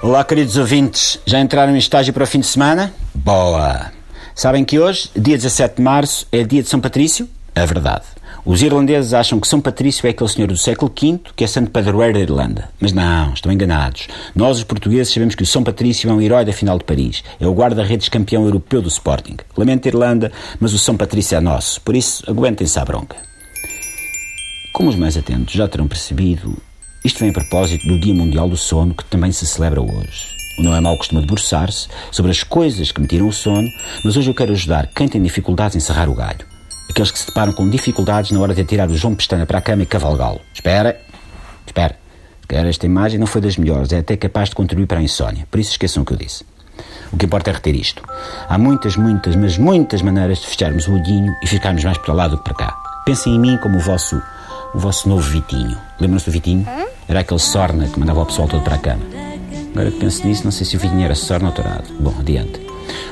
Olá, queridos ouvintes. Já entraram em estágio para o fim de semana? Boa! Sabem que hoje, dia 17 de março, é dia de São Patrício? É verdade. Os irlandeses acham que São Patrício é aquele senhor do século V que é santo padroeiro da Irlanda. Mas não, estão enganados. Nós, os portugueses, sabemos que o São Patrício é um herói da final de Paris. É o guarda-redes campeão europeu do Sporting. Lamento a Irlanda, mas o São Patrício é nosso. Por isso, aguentem-se à bronca. Como os mais atentos já terão percebido, isto vem a propósito do Dia Mundial do Sono, que também se celebra hoje. O Não é Mau costuma debruçar-se sobre as coisas que me tiram o sono, mas hoje eu quero ajudar quem tem dificuldades em serrar o galho. Aqueles que se deparam com dificuldades na hora de tirar o João Pestana para a cama e cavalgá-lo. Espera, espera. Esta imagem não foi das melhores, é até capaz de contribuir para a insónia. Por isso esqueçam o que eu disse. O que importa é reter isto. Há muitas, muitas, mas muitas maneiras de fecharmos o olhinho e ficarmos mais para lá do que para cá. Pensem em mim como o vosso, o vosso novo Vitinho. Lembram-se do Vitinho? Era aquele sorna que mandava o pessoal todo para a cama. Agora que penso nisso, não sei se o Vitinho era sorna ou torado. Bom, adiante.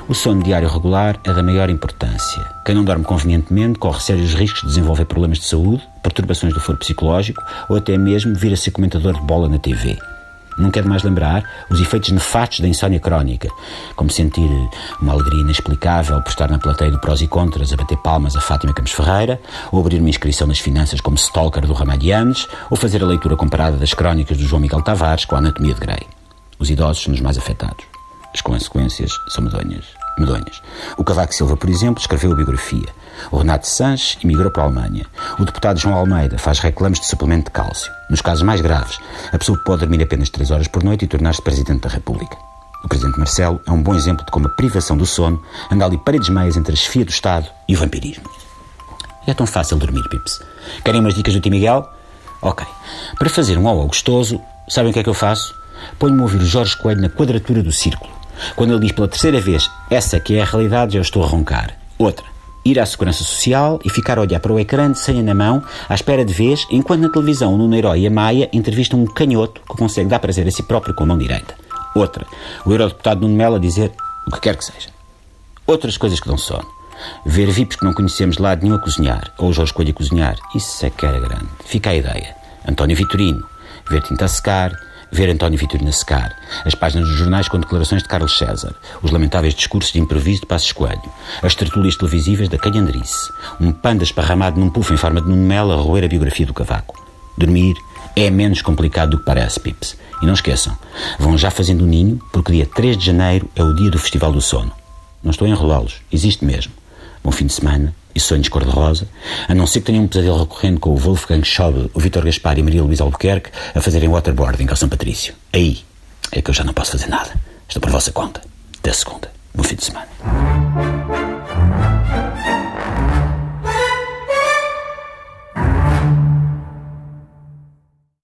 O sono diário regular é da maior importância. Quem não dorme convenientemente corre sérios riscos de desenvolver problemas de saúde, perturbações do foro psicológico ou até mesmo vir a ser comentador de bola na TV. Não quero mais lembrar os efeitos nefastos da insónia crónica, como sentir uma alegria inexplicável por estar na plateia do prós e contras a bater palmas a Fátima Campos Ferreira, ou abrir uma inscrição nas finanças como stalker do Ramalhianes, ou fazer a leitura comparada das crónicas do João Miguel Tavares com a Anatomia de Grey. Os idosos são os mais afetados. As consequências são medonhas. Medonhas. O Cavaco Silva, por exemplo, escreveu a biografia. O Renato Sanches emigrou para a Alemanha. O deputado João Almeida faz reclames de suplemento de cálcio. Nos casos mais graves, a pessoa pode dormir apenas 3 horas por noite e tornar-se Presidente da República. O Presidente Marcelo é um bom exemplo de como a privação do sono anda ali paredes meias entre a chefia do Estado e o vampirismo. É tão fácil dormir, Pips. Querem umas dicas do Tim Miguel? Ok. Para fazer um ovo gostoso, sabem o que é que eu faço? Ponho-me a ouvir Jorge Coelho na quadratura do círculo. Quando ele diz pela terceira vez, essa que é a realidade, já estou a roncar. Outra, ir à Segurança Social e ficar a olhar para o ecrã de senha na mão, à espera de vez, enquanto na televisão o Nuno Herói e a Maia entrevistam um canhoto que consegue dar prazer a si próprio com a mão direita. Outra, o eurodeputado Nuno Melo a dizer o que quer que seja. Outras coisas que dão sono. Ver VIPs que não conhecemos de lado nenhum a cozinhar, ou o Jorge Coelho a cozinhar, isso é que era grande. Fica a ideia. António Vitorino, ver tinta a secar, ver António Vitorino a secar, as páginas dos jornais com declarações de Carlos César, os lamentáveis discursos de improviso de Passos Coelho, as tertúlias televisivas da Calhandrice, um panda esparramado num puff em forma de Nuno Melo a roer a biografia do Cavaco. Dormir é menos complicado do que parece, Pips. E não esqueçam, vão já fazendo o ninho, porque dia 3 de janeiro é o dia do Festival do Sono. Não estou a enrolá-los, existe mesmo. Bom fim de semana e sonhos cor-de-rosa, a não ser que tenham um pesadelo recorrente com o Wolfgang Schauble, o Vitor Gaspar e Maria Luísa Albuquerque a fazerem waterboarding ao São Patrício. Aí é que eu já não posso fazer nada. Estou por vossa conta. Até segunda. Bom fim de semana.